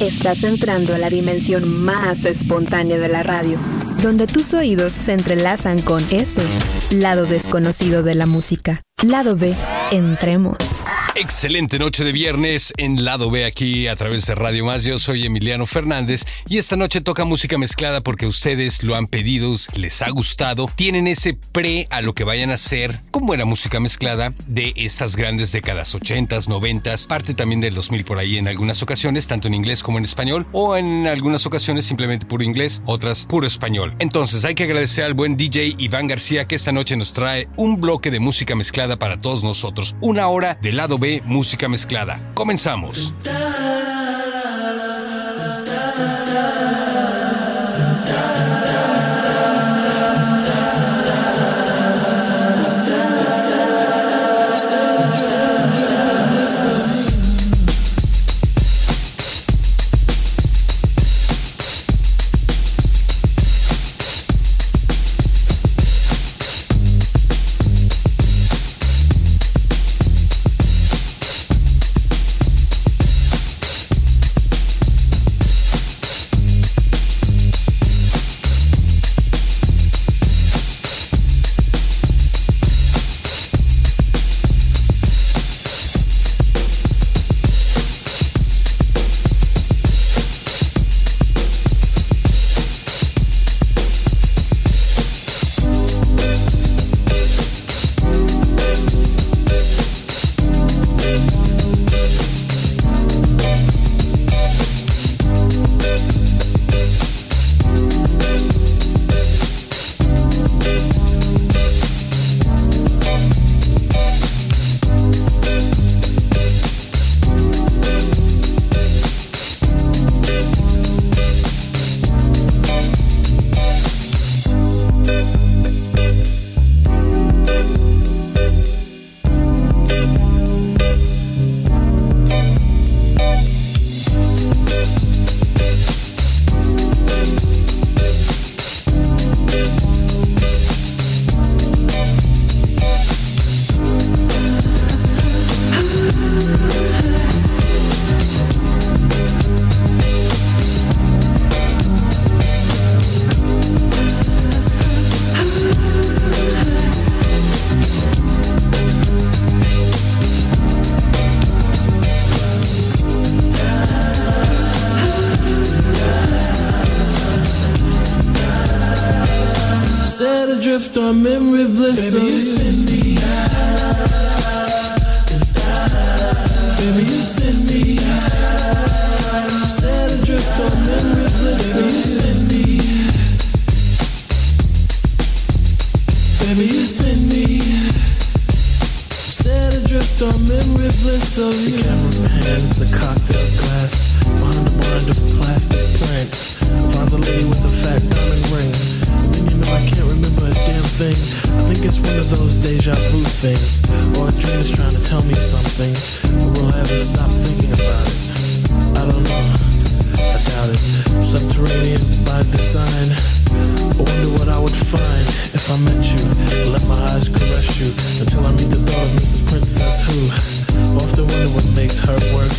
Estás entrando a la dimensión más espontánea de la radio, donde tus oídos se entrelazan con ese lado desconocido de la música. Lado B, entremos. Excelente noche de viernes en Lado B aquí a través de Radio Más. Yo soy Emiliano Fernández y esta noche toca música mezclada porque ustedes lo han pedido, les ha gustado, tienen ese pre a lo que vayan a hacer con buena música mezclada de estas grandes décadas 80s, 90s, parte también del 2000 por ahí en algunas ocasiones, tanto en inglés como en español o en algunas ocasiones simplemente puro inglés, otras puro español. Entonces hay que agradecer al buen DJ Iván García que esta noche nos trae un bloque de música mezclada para todos nosotros, una hora de Lado B Música Mezclada. Comenzamos. is, or a dream is trying to tell me something. But will heaven stop thinking about it? I don't know. I doubt it. Subterranean by design. I wonder what I would find if I met you. Let my eyes caress you until I meet the thought of Mrs. Princess who often wonder what makes her work.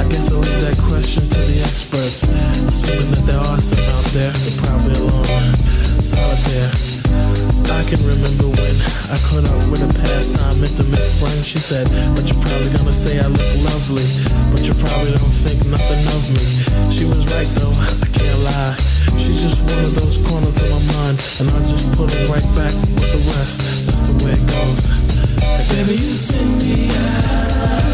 I guess I'll leave that question to the experts, assuming that there are some out there, They're probably alone solitaire. I can remember when I caught up with a pastime intimate friend. She said, But you're probably gonna say I look lovely, but you probably don't think nothing of me. She was right though, I can't lie. She's just one of those corners of my mind, and I just put it right back with the rest. That's the way it goes. Baby, you send me out.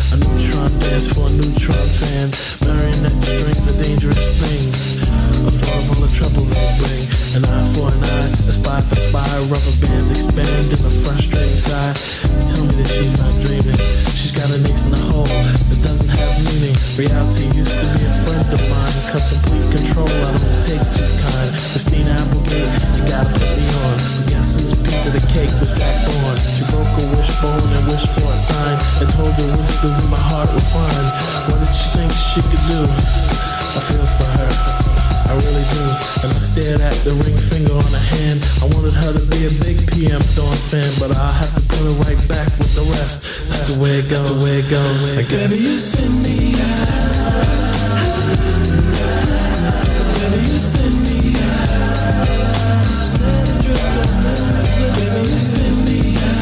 A neutron dance for a neutron fan. Marionette strings are dangerous things. A thought of all the trouble they bring. An eye for an eye, a spy for spy. Rubber bands expand in a frustrating sigh. Tell me that she's not dreaming. She's got a ace in a hole that doesn't have meaning. Reality used to be a friend of mine. cut complete control I don't take too kind. Christina Applegate, you gotta put me on. Guess whose piece of the cake was Jack Bourne? She broke a wishbone and wished for a sign. And told the whispers and my heart will What did she think she could do? I feel for her, I really do. And I stared at the ring finger on her hand. I wanted her to be a big PM Dawn fan But I have to put her right back with the rest. That's the way it goes, That's the way it goes. I guess. Baby, you send me out. Baby, you send me out. Baby, you send me out.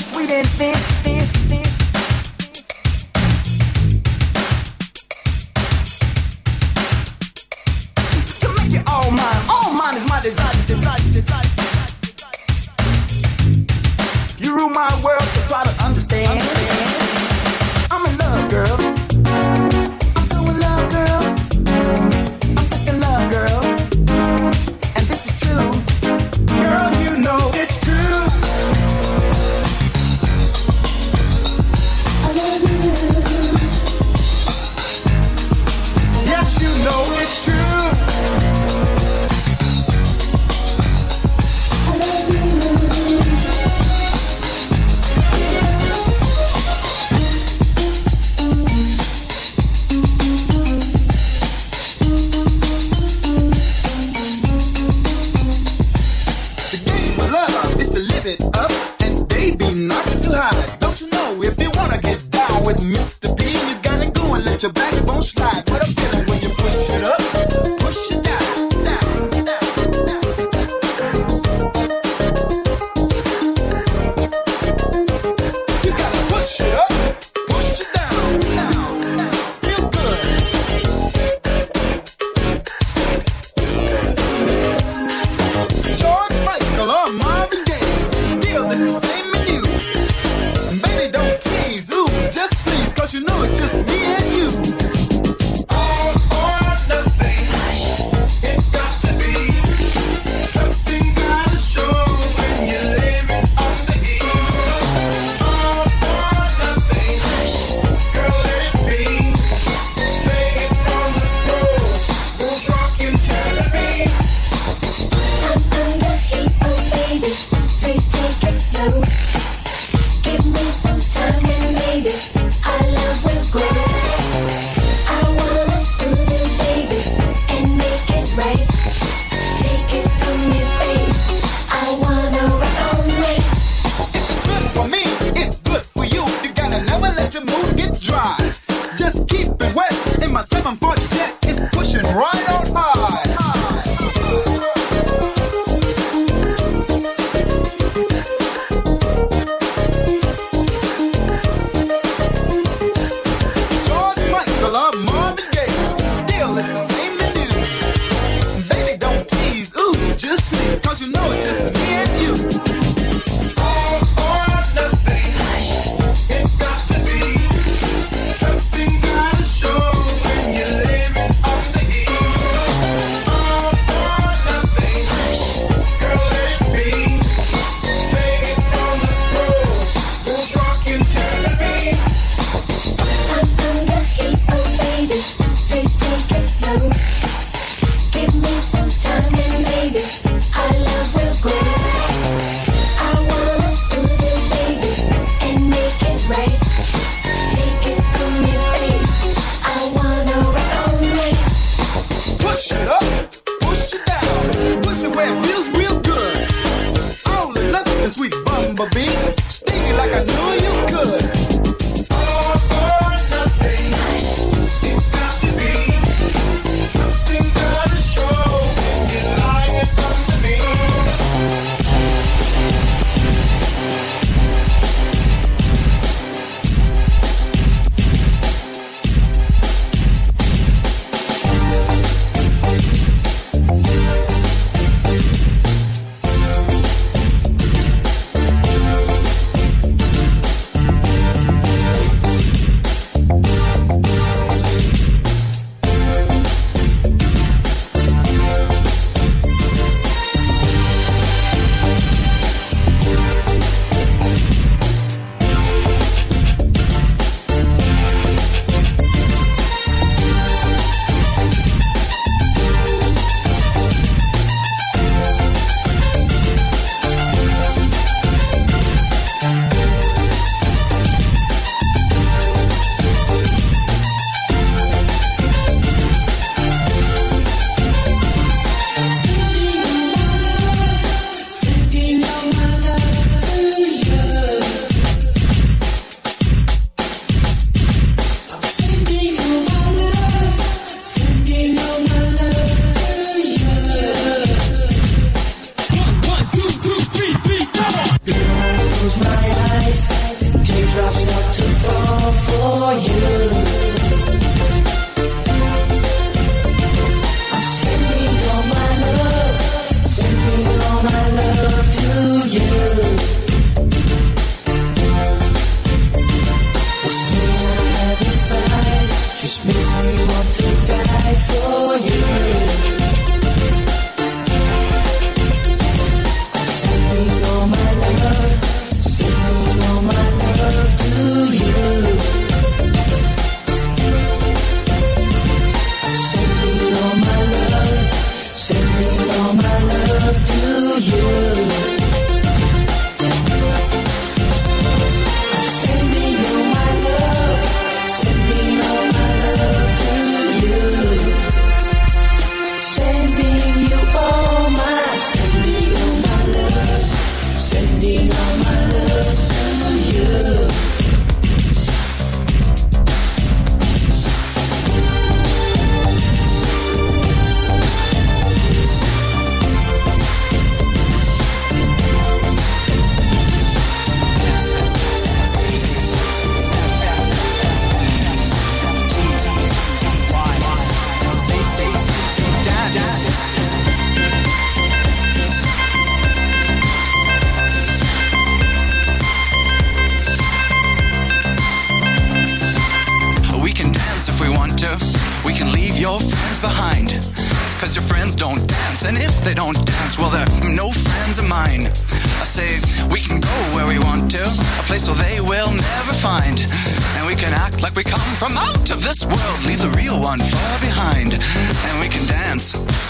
sweet and thin. Place where they will never find. And we can act like we come from out of this world, leave the real one far behind. And we can dance.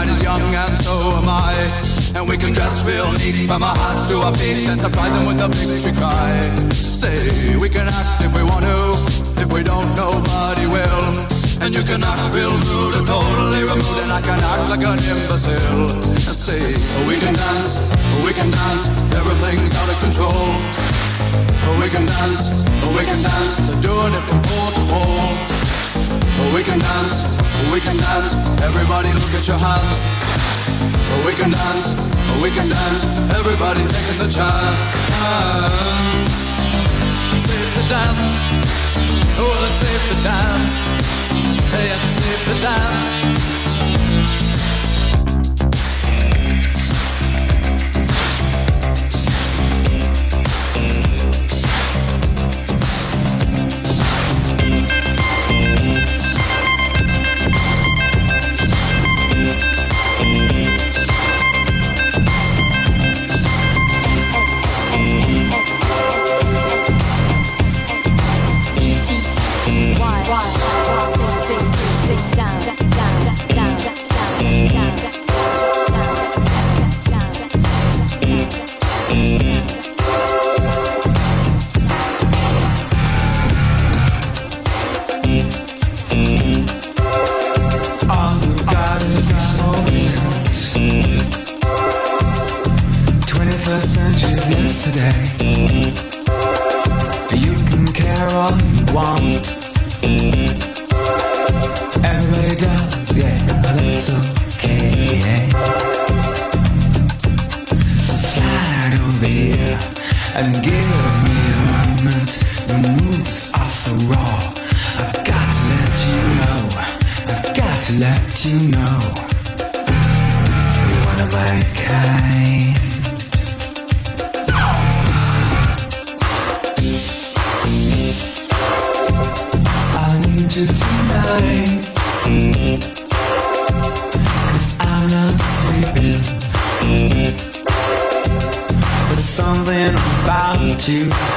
Night is young and so am I. And we can dress real neat from our hearts to our feet and surprise them with a victory cry. Say we can act if we want to. If we don't, nobody will. And you can act real rude or totally removed, and I can act like an imbecile. Say we can dance, we can dance. Everything's out of control. We can dance, we can dance. They're doing it from pole to pole. We can dance, we can dance. Everybody look at your hands. We can dance, we can dance. Everybody's taking the chance. Safe to dance. Oh, it's safe to dance. Yes, safe to dance.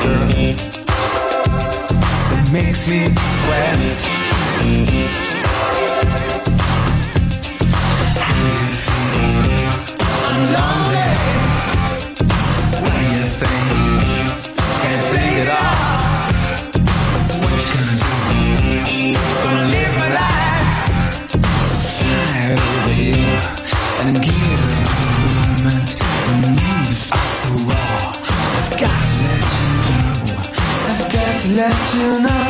Girl, makes me sweat. Let you know.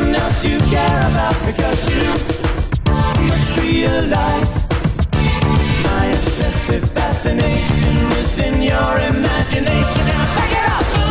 someone else you care about because you realize my obsessive fascination is in your imagination. Now back it up.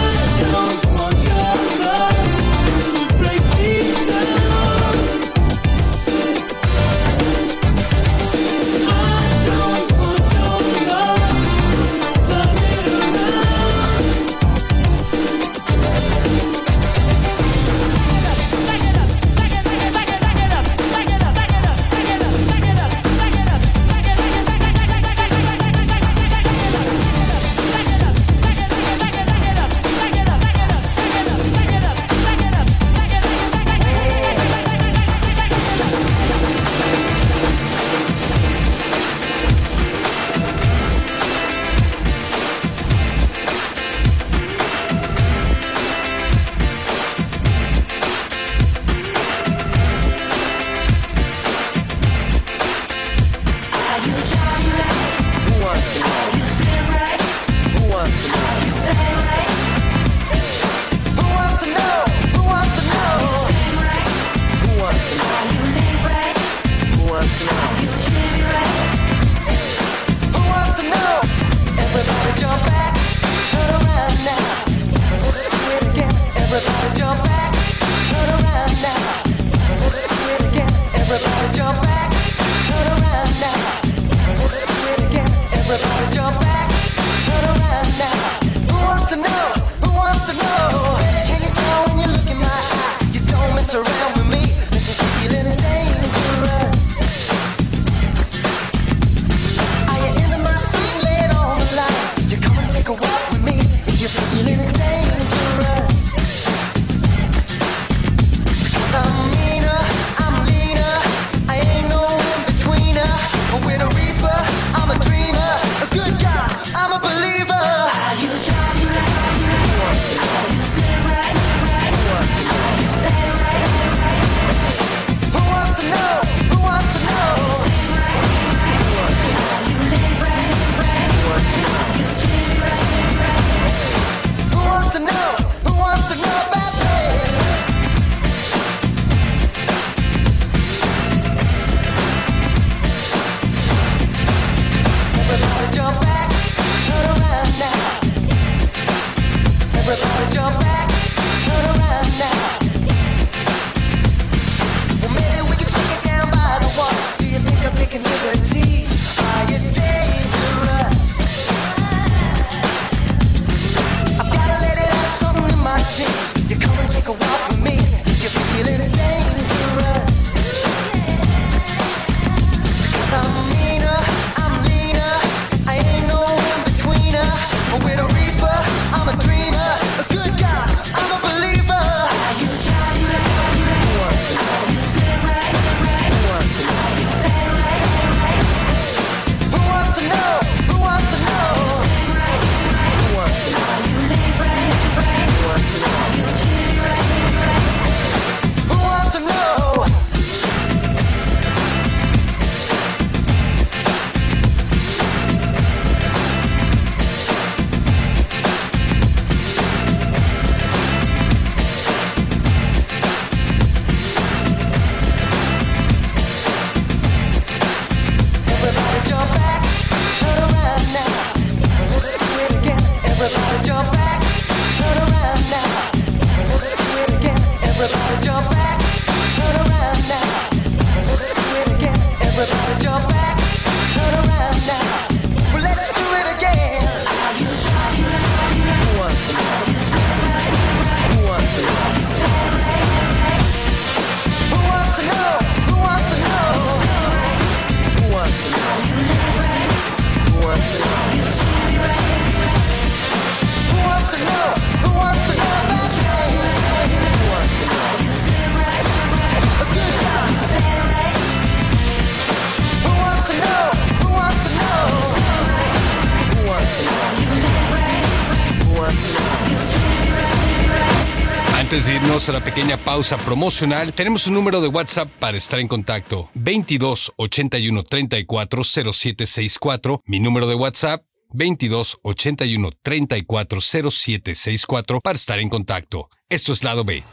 pequeña pausa promocional, tenemos un número de WhatsApp para estar en contacto. 22 81 34 0764. Mi número de WhatsApp 22 81 34 0764 para estar en contacto. Esto es Lado B.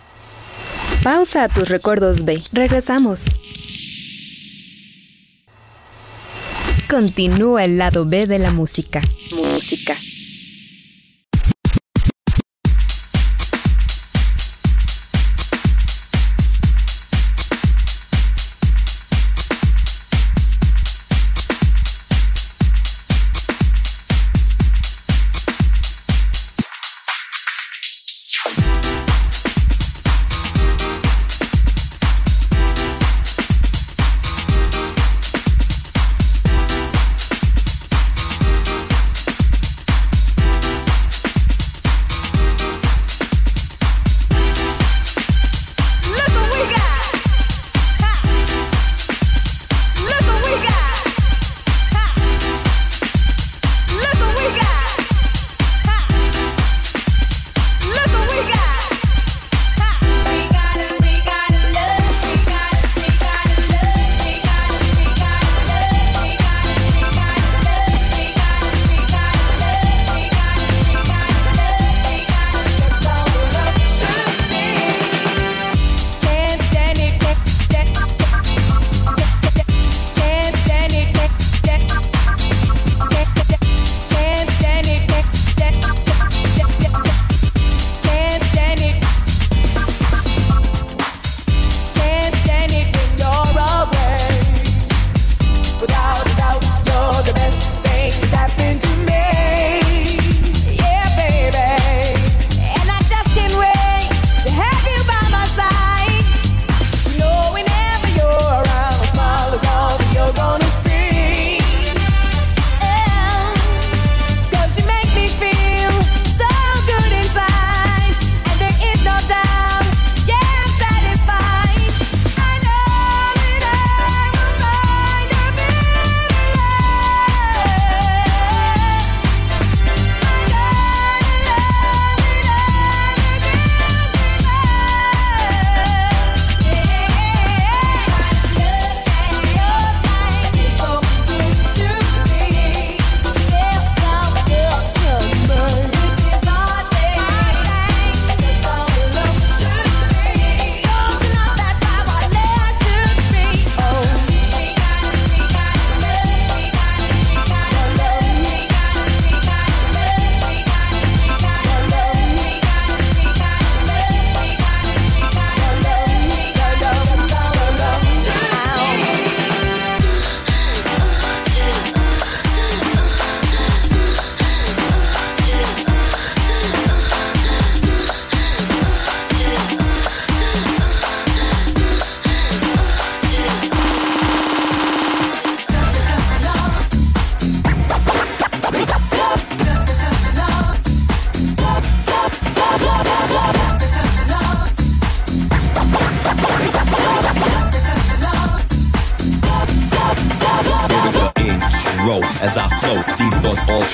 Pausa a tus recuerdos B. Regresamos. Continúa el lado B de la música. Música.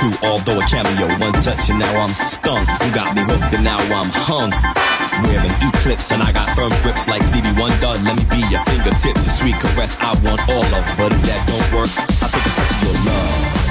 true, although a cameo. One touch and now I'm stung. You got me hooked and now I'm hung. We're an eclipse and I got firm grips like Stevie Wonder. Let me be your fingertips, your sweet caress. I want all of, but if that don't work, I'll take a touch of your love.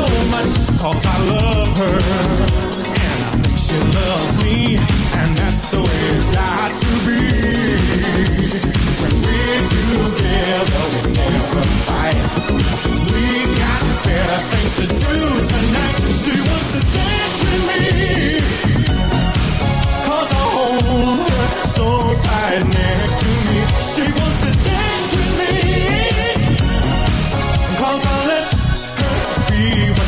so much cause I love her. And I think she loves me. And that's the way it's got to be. When we're together, we never fight. We got better things to do tonight. She wants to dance with me. Cause I hold her so tight next to me. She wants to dance.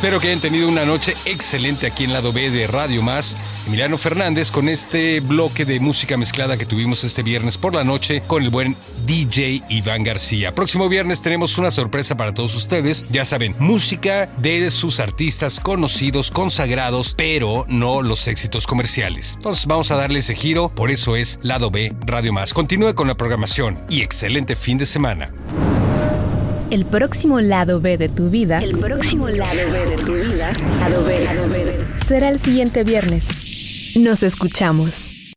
Espero que hayan tenido una noche excelente aquí en lado B de Radio Más. Emiliano Fernández con este bloque de música mezclada que tuvimos este viernes por la noche con el buen DJ Iván García. Próximo viernes tenemos una sorpresa para todos ustedes. Ya saben, música de sus artistas conocidos, consagrados, pero no los éxitos comerciales. Entonces vamos a darle ese giro, por eso es Lado B Radio Más. Continúe con la programación y excelente fin de semana. El próximo lado B de tu vida. El próximo lado B de tu vida. Lado B, lado B. Será el siguiente viernes. Nos escuchamos.